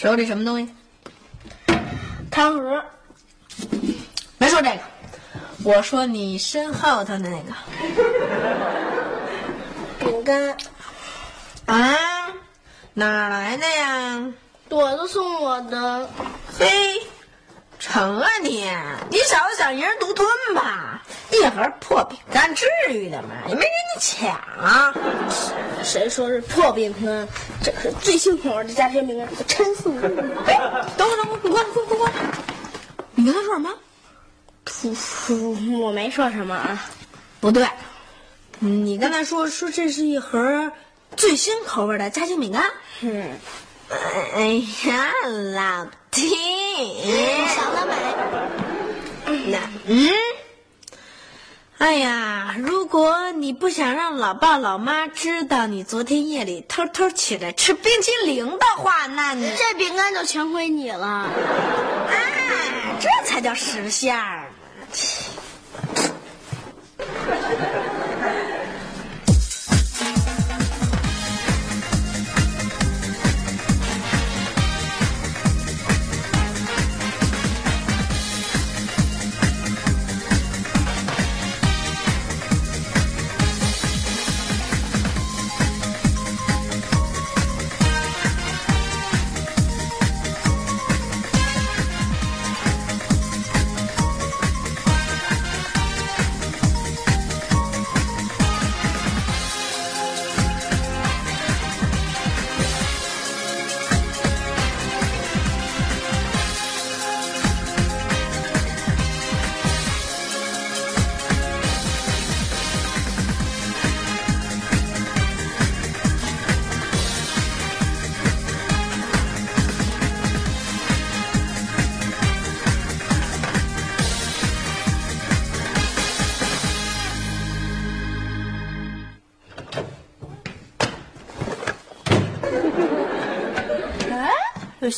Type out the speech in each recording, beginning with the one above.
手里什么东西？汤盒，没说这个，我说你身后头的那个饼干，啊，哪儿来的呀？朵朵送我的。嘿，成啊你！你小子想一人独吞吧？一盒破饼干，至于的吗？也没抢啊！谁说是破饼干？这可是最新口味的夹心饼干，我馋死我了！哎，等会儿等会儿，你过来过来过来！你跟他说什么？噗噗，我没说什么啊。不对，你跟他说说这是一盒最新口味的夹心饼干。嗯，哎呀，老弟，想得美。那嗯，哎呀，如果你不想让老爸老妈知道你昨天夜里偷偷起来吃冰淇淋的话，那你这饼干就全归你了。哎，这才叫识相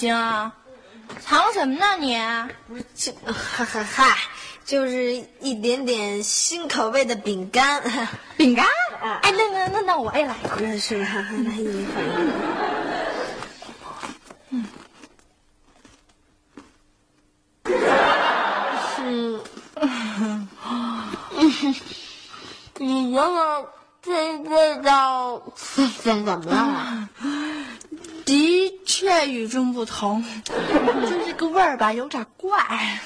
有心啊，藏什么呢你？不是，这嗨嗨嗨，就是一点点新口味的饼干。饼干？哎，那那那那我也来一个。是吧？来一份。你觉得这味道怎怎么了？的确与众不同，就这个味儿吧，有点怪。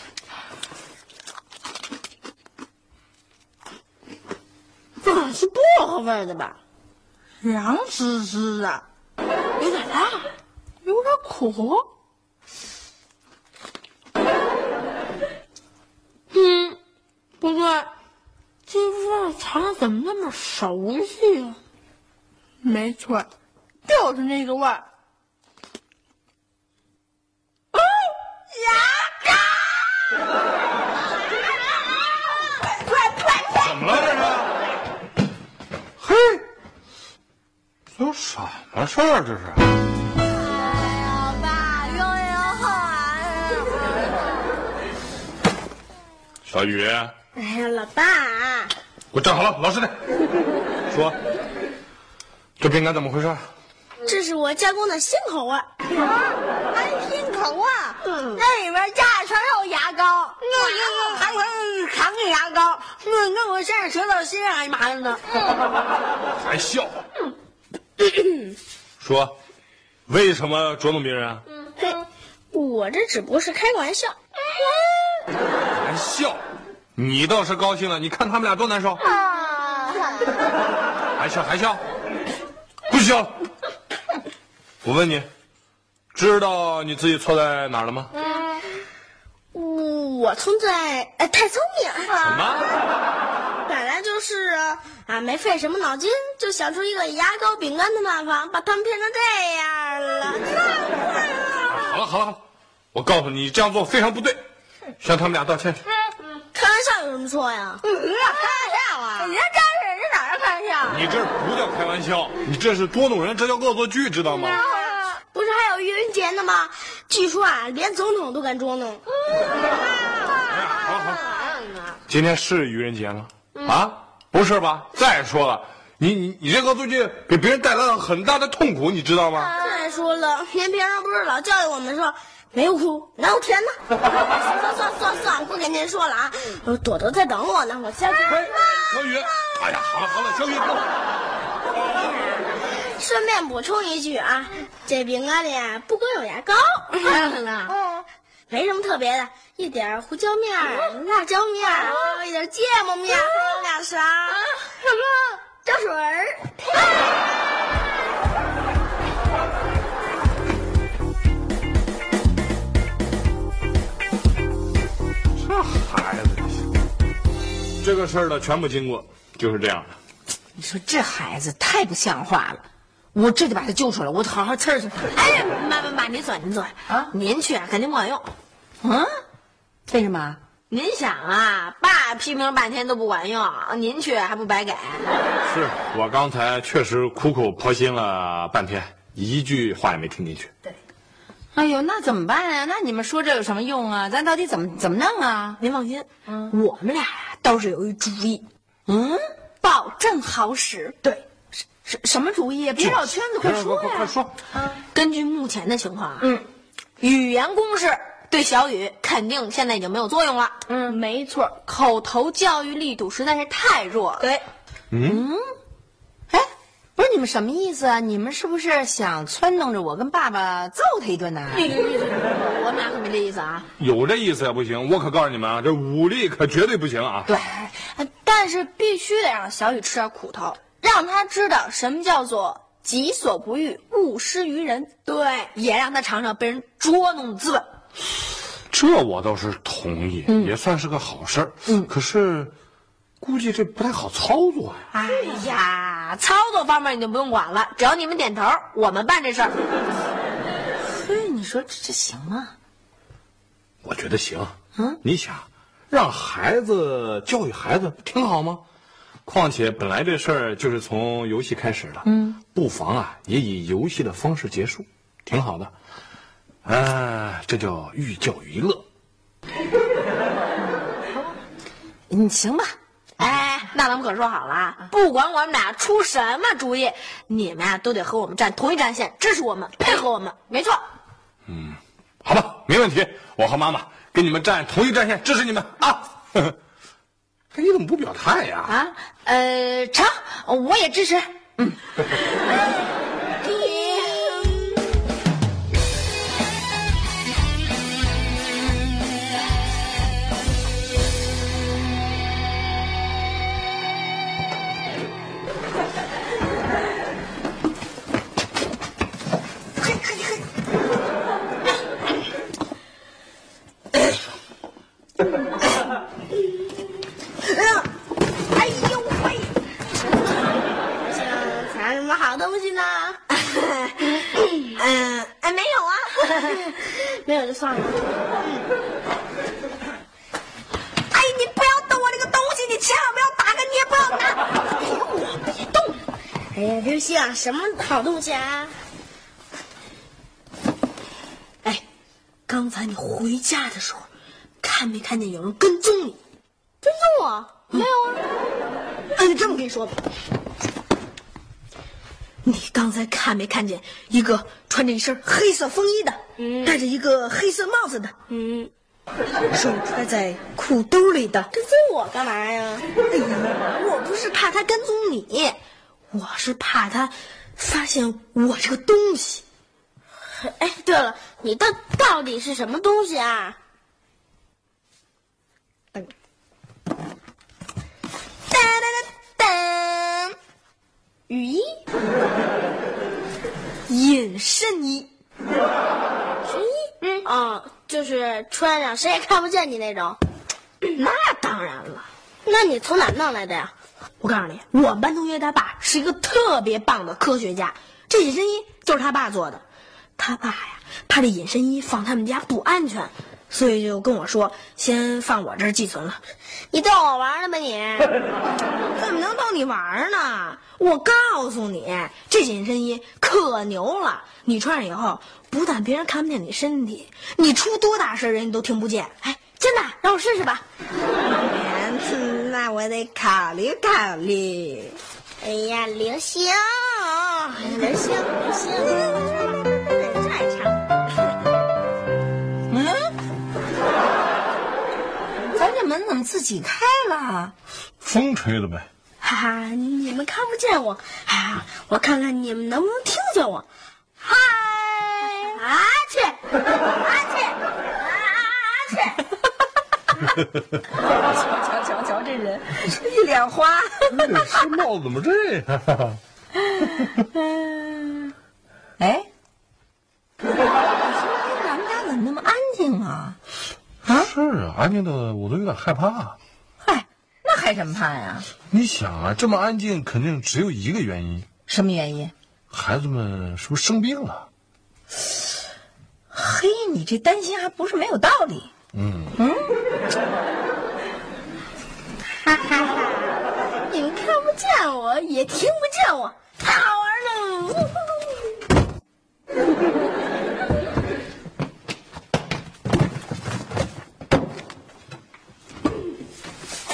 这是薄荷味的吧？凉丝丝的，有点辣，有点苦。嗯，不对，这味儿尝着怎么那么熟悉啊？没错，就是那个味儿。怎么了这是？嘿，这有什么事儿？这是？老爸，又有小雨，哎呀，老爸，给我站好了，老实点。说，这饼干怎么回事？这是我加工的新口味。还新口味？嗯那里面加的全是牙膏，那那还有糖的牙膏，那那我现在舌头心还麻了呢。还笑？说，为什么捉弄别人啊？嘿，我这只不过是开个玩笑。还笑？你倒是高兴了，你看他们俩多难受。还笑还笑，不许笑！我问你，知道你自己错在哪儿了吗？我错在呃太聪明，什么？就是啊，没费什么脑筋就想出一个牙膏饼干的办法，把他们骗成这样了，太坏了！好了好了好了，我告诉你，你这样做非常不对，向他们俩道歉去。开玩笑有什么错呀？开玩笑啊！你这真是，这哪是开玩笑？你这不叫开玩笑，你这是捉弄人，这叫恶作剧，知道吗？不是还有愚人节呢吗？据说啊，连总统都敢捉弄。好了好了，今天是愚人节吗？啊，不是吧？再说了，你你你这个最近给别人带来了很大的痛苦，你知道吗？再说了，您平常不是老教育我们说没有苦哪有甜呢？算算算算算，不跟您说了啊，朵朵在等我呢，我下去。哎，小雨，哎呀，好了好了，小雨，顺便补充一句啊，这饼干里不光有牙膏，嗯，没什么特别的，一点胡椒面儿、辣椒面儿，还有一点芥末面儿，还有俩啥？什么？胶水儿。这孩子，这个事儿的全部经过就是这样的。你说这孩子太不像话了，我这就把他救出来，我好好呲儿呲。哎，妈妈妈，您坐，您坐啊，您去啊肯定不管用。嗯，为什么？您想啊，爸批评半天都不管用，您去还不白给？是我刚才确实苦口婆心了半天，一句话也没听进去。对哎呦，那怎么办呀？那你们说这有什么用啊？咱到底怎么怎么弄啊？您放心，我们俩呀倒是有一主意，嗯，保证好使。对，什什么主意？别绕圈子，快说呀！快快说！根据目前的情况啊，嗯，语言公式对小雨肯定现在已经没有作用了。嗯，没错，口头教育力度实在是太弱了。对，嗯哎，不是你们什么意思啊？你们是不是想撺弄着我跟爸爸揍他一顿呢？我们俩可没这意思啊。有这意思也不行，我可告诉你们啊，这武力可绝对不行啊！对，但是必须得让小雨吃点苦头，让他知道什么叫做己所不欲，勿施于人。对，也让他尝尝被人捉弄的滋味。这我倒是同意，也算是个好事儿。嗯，可是估计这不太好操作呀。哎呀，操作方面你就不用管了，只要你们点头，我们办这事儿。嘿，你说这这行吗？我觉得行。嗯，你想，让孩子教育孩子挺好吗？况且本来这事儿就是从游戏开始的，嗯，不妨啊也以游戏的方式结束，挺好的。啊，这叫寓教于乐。嗯，行吧。哎，那咱们可说好了啊，不管我们俩出什么主意，你们啊都得和我们站同一战线，支持我们，配合我们。没错，嗯好吧，没问题，我和妈妈跟你们站同一战线，支持你们啊！哎，你怎么不表态呀？啊，呃，成，我也支持。哎呀！哎呦喂！想藏什么好东西呢？嗯，哎，没有啊。没有就算了。哎，你不要动我这个东西，你千万不要打开，你也不要拿。哎呦，我别动。哎呀，刘星，什么好东西啊？哎，刚才你回家的时候，没看见有人跟踪你？跟踪我？没有啊。哎，这么跟你说吧，你刚才看没看见一个穿着一身黑色风衣的，戴着一个黑色帽子的，嗯，手揣在裤兜里的？跟踪我干嘛呀？哎呀，我不是怕他跟踪你，我是怕他发现我这个东西。哎，对了，你到到底是什么东西啊？雨衣 隐身衣，嗯，就是穿上谁也看不见你那种。那当然了，那你从哪弄来的呀？我告诉你，我们班同学他爸是一个特别棒的科学家，这隐身衣就是他爸做的。他爸呀，怕这隐身衣放他们家不安全。所以就跟我说，先放我这儿寄存了。你逗我玩呢吧你？怎么能逗你玩呢？我告诉你，这紧身衣可牛了，你穿上以后，不但别人看不见你身体，你出多大事人家都听不见。哎，真的，让我试试吧。那我得考虑考虑。哎呀，流星，流星，流星。门怎么自己开了？风吹的呗。哈哈，你们看不见我，啊，我看看你们能不能听见我。嗨，阿去，阿去，阿去。瞧瞧瞧，这人一脸花。这帽子怎么这样？哎，咱们家怎么那么安静啊？啊，安静的我都有点害怕。嗨，那害什么怕呀？你想啊，这么安静，肯定只有一个原因。什么原因？孩子们是不是生病了？嘿，你这担心还不是没有道理。嗯嗯。哈哈哈！你们看不见我，也听不见我，太好玩了！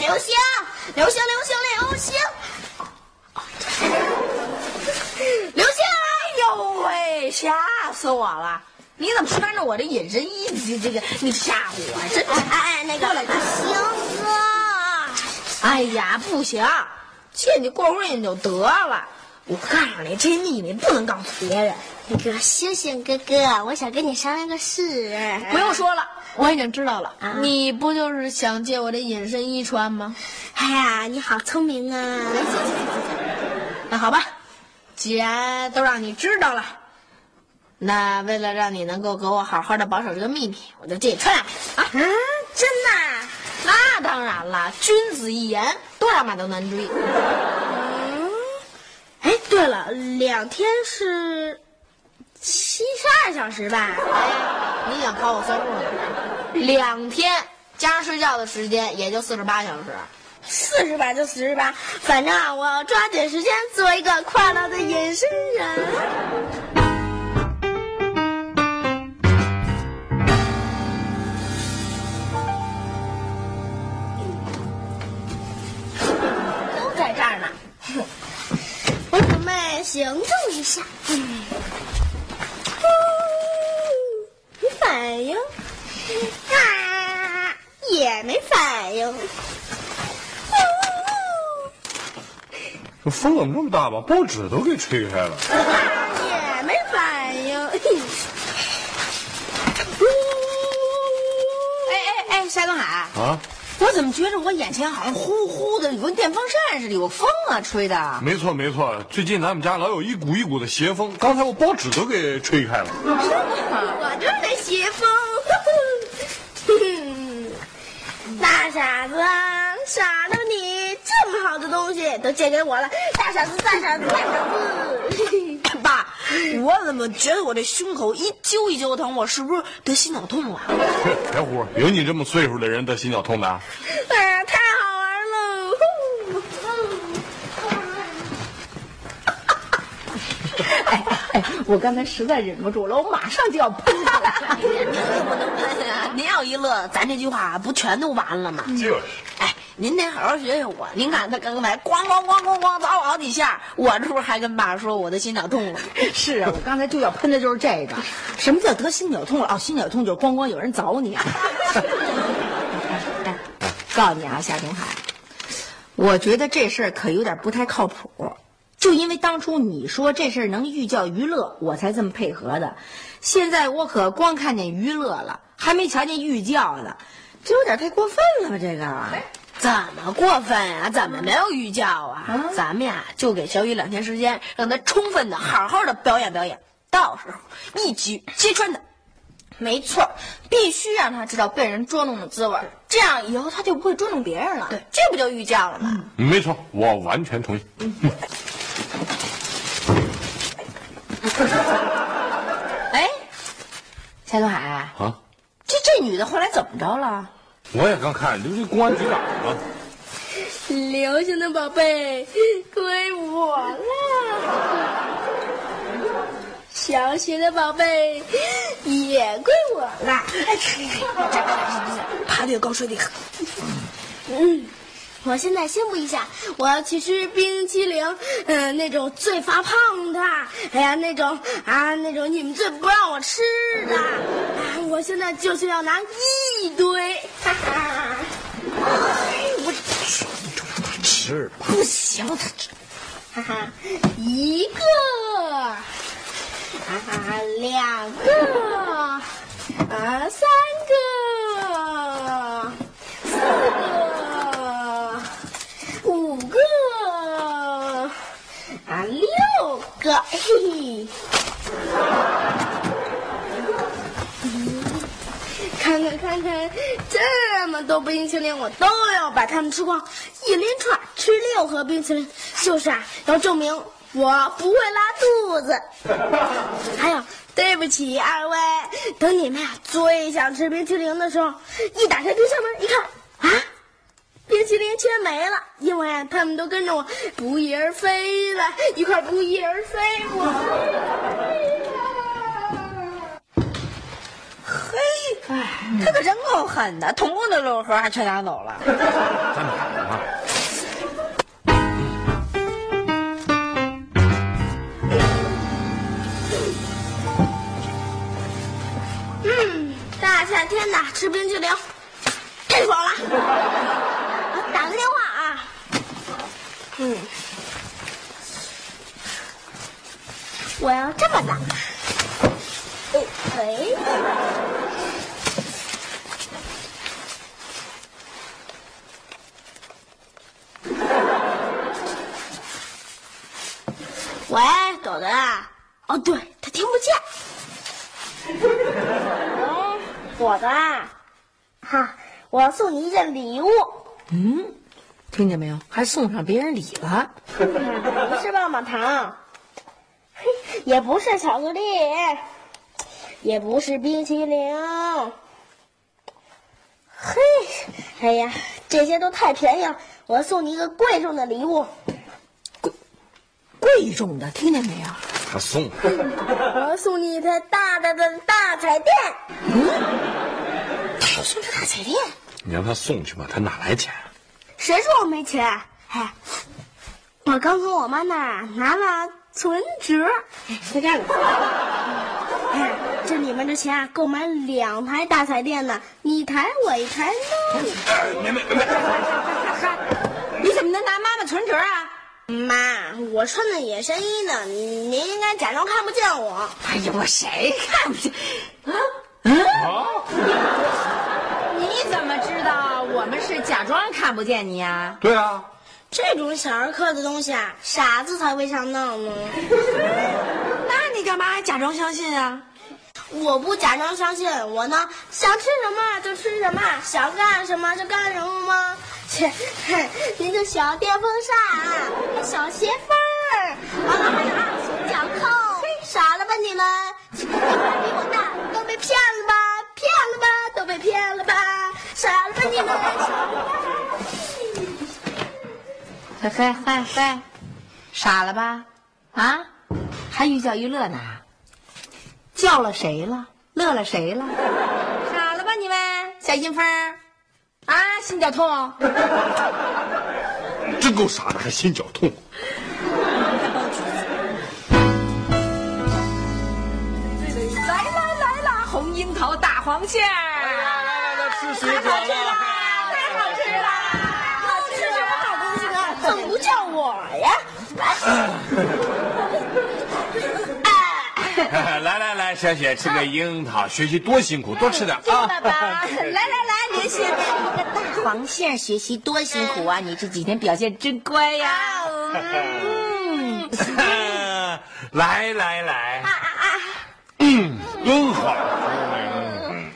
流星，流星，流星，流星，流星！哎呦喂，吓死我了！你怎么穿着我这隐身衣？你这个，你吓唬我！这哎哎，那个星哥，哎呀，不行，借你过会瘾就得了。我告诉你，这秘密不能告诉别人。那个星星哥哥，我想跟你商量个事。不用说了。我已经知道了，啊、你不就是想借我的隐身衣穿吗？哎呀，你好聪明啊！那好吧，既然都让你知道了，那为了让你能够给我好好的保守这个秘密，我就借你穿两天啊！嗯，真的？那当然了，君子一言，多少马都难追。嗯，哎，对了，两天是七十二小时吧？哎，你想考我算数呢？两天加上睡觉的时间也就四十八小时，四十八就四十八，反正啊，我要抓紧时间做一个快乐的隐身人。行动一下。嗯，没反应。啊，也没反应。这风怎么这么大把报纸都给吹开了？也没反应。哎哎哎，夏东海啊！我怎么觉着我眼前好像呼呼的，有个电风扇似的，有风啊，吹的。没错没错，最近咱们家老有一股一股的邪风，刚才我报纸都给吹开了。是吗？我就是那邪风。大傻子，傻的你，这么好的东西都借给我了，大傻子，大傻子，大傻子。爸，我怎么觉得我这胸口一揪一揪疼？我是不是得心绞痛了？别胡，有你这么岁数的人得心绞痛的？哎呀，太好玩了！哎哎，我刚才实在忍不住了，我马上就要喷出来。您要一乐，咱这句话不全都完了吗？就是。哎，您得好好学学我。您看他刚才咣咣咣咣咣凿我好几下，我这不是还跟爸说我的心绞痛了？是啊，我刚才就要喷的就是这个。什么叫得心绞痛了？哦，心绞痛就是咣咣有人凿你。哎，告诉你啊，夏东海，我觉得这事儿可有点不太靠谱。就因为当初你说这事儿能寓教于乐，我才这么配合的。现在我可光看见娱乐了，还没瞧见寓教呢，这有点太过分了吧？这个怎么过分呀、啊？怎么没有预教啊？啊咱们呀就给小雨两天时间，让他充分的、好好的表演表演。到时候一举揭穿他。没错，必须让他知道被人捉弄的滋味，这样以后他就不会捉弄别人了。对，这不就寓教了吗？没错，我完全同意。哎，夏东海啊，这这女的后来怎么着了？我也刚看，就是公安局长吗？流星的宝贝归我了，小雪的宝贝也归我了。爬得高，睡得狠。嗯，我现在宣布一下，我要去吃冰淇淋，嗯、那种最发胖的，哎呀，那种啊，那种你们最不让我吃的，啊，我现在就是要拿一堆，哈哈。我吃吧。不行，他哈哈，一个，哈哈，两个，啊，三个，四个，五个，啊，嘿嘿。看看看看，这么多冰淇淋，我都要把它们吃光，一连串吃六盒冰淇淋，就是啊，要证明我不会拉肚子。还有，对不起二位，等你们呀最想吃冰淇淋的时候，一打开冰箱门一看，啊，冰淇淋全没了，因为啊，他们都跟着我不翼而飞了，一块不翼而飞，我。嘿，哎，他可真够狠的，同共的六盒还全拿走了。在哪儿啊？嗯，大夏天的吃冰淇淋，太爽了！我打个电话啊。嗯，我要这么打。哎哎。喂，狗子啊！哦，对，他听不见。喂，果子啊，哈，我要送你一件礼物。嗯，听见没有？还送上别人礼了。不是棒棒糖，嘿，也不是巧克力，也不是冰淇淋。嘿，哎呀，这些都太便宜了，我要送你一个贵重的礼物。贵贵重的，听见没有？他送。我要送你一台大大的大彩电。他要送这大彩电，你让他送去吧，他哪来钱？谁说我没钱？哎，我刚从我妈那儿拿了存折，哎在这里。哎，这里面的钱啊，够买两台大彩电呢，你一台我一台呢。没没没。你怎么能拿妈妈存折啊？妈，我穿的野身衣呢，您应该假装看不见我。哎呀，我谁看不见？啊啊！你怎么知道我们是假装看不见你呀、对啊，这种小儿科的东西啊，傻子才会上当呢。那你干嘛还假装相信啊？我不假装相信，我呢想吃什么就吃什么，想干什么就干什么吗？切，嘿您个小电风扇，小鞋缝儿，完了还有二型脚扣，傻了吧你们？你们比我大，都被骗了吧？骗了吧？都被骗了吧？傻了吧你们？傻了吧？嘿嘿嘿嘿，傻了吧？啊，还寓教于乐呢？叫了谁了？乐了谁了？傻了吧你们？小阴风儿啊，心绞痛。真够傻的，还心绞痛。来来来啦，红樱桃大黄馅儿，来来来，吃水果太好吃了，了。太好吃了，好吃什么好东西呢？怎么不叫我呀？来来来，小雪吃个樱桃，学习多辛苦，多吃点啊！爸爸，来来来，连线吃个大黄杏，学习多辛苦啊！你这几天表现真乖呀。嗯，来来来，啊啊啊！真好。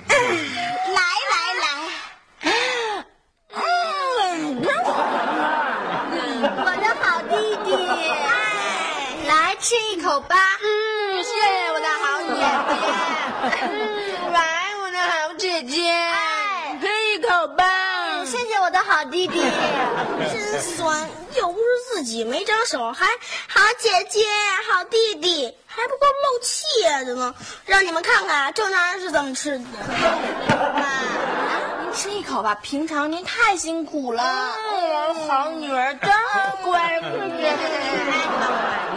来来来，我的好弟弟，来吃一口吧。嗯，谢谢我的好姐姐。来，我的好姐姐，喝一口吧。谢谢我的好弟弟，真酸，又不是自己没长手，还好姐姐、好弟弟，还不够漏气的呢。让你们看看正常人是怎么吃的。妈，您吃一口吧，平常您太辛苦了。我好女儿真乖。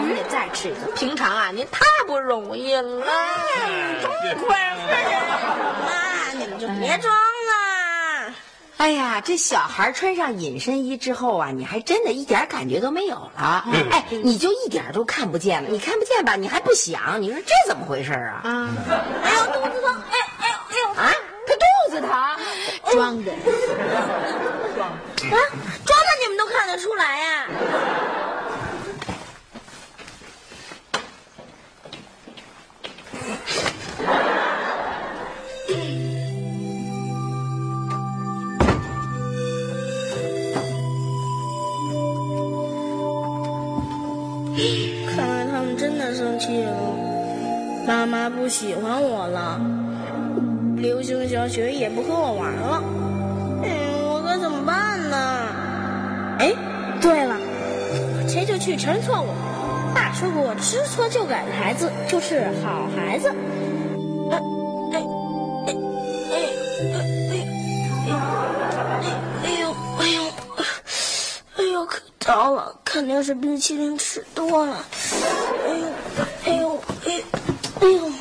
您得再吃一口。平常啊，您太不容易了，真乖。妈，你们就别装了。哎呀，这小孩穿上隐身衣之后啊，你还真的一点感觉都没有了。哎，你就一点都看不见了。你看不见吧？你还不想？你说这怎么回事啊？啊！哎呦，肚子疼！哎哎呦哎呦！啊，他肚子疼，装的。啊，装的你们都看得出来呀、看妈不喜欢我了，流星小雪也不和我玩了，哎，我该怎么办呢？哎，对了，我这就去承认错误。爸说过，知错就改的孩子就是好孩子。哎哎哎哎哎哎呦哎呦哎呦，可糟了，肯定是冰淇淋吃多了。哎呦哎呦哎哎呦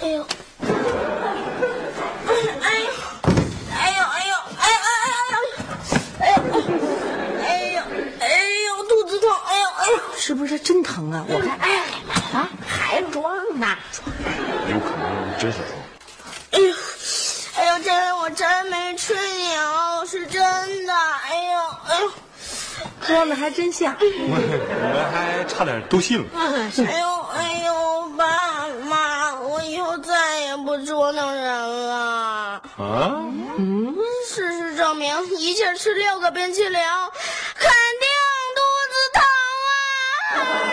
哎呦。哎呦，哎呦，哎呦，哎呦，哎哎哎哎呦，哎呦，哎呦，肚子疼，哎呦，哎呦，是不是真疼啊？我看，哎啊，还装呢。有可能真是装。哎呦，哎呦，这回我真没吹牛，是真的，哎呦，哎呦，装的还真像。我们还差点都信了。哎呦，哎呦，爸妈，我以后再也不捉弄人了。啊？嗯事实证明，一气吃六个冰淇淋，Bye.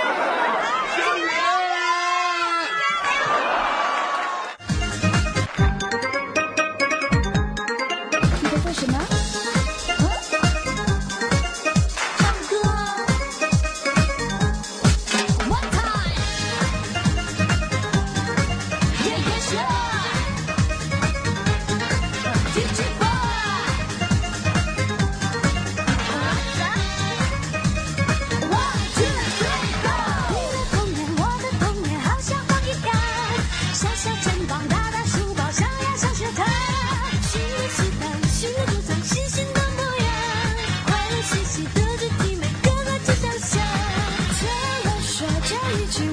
一句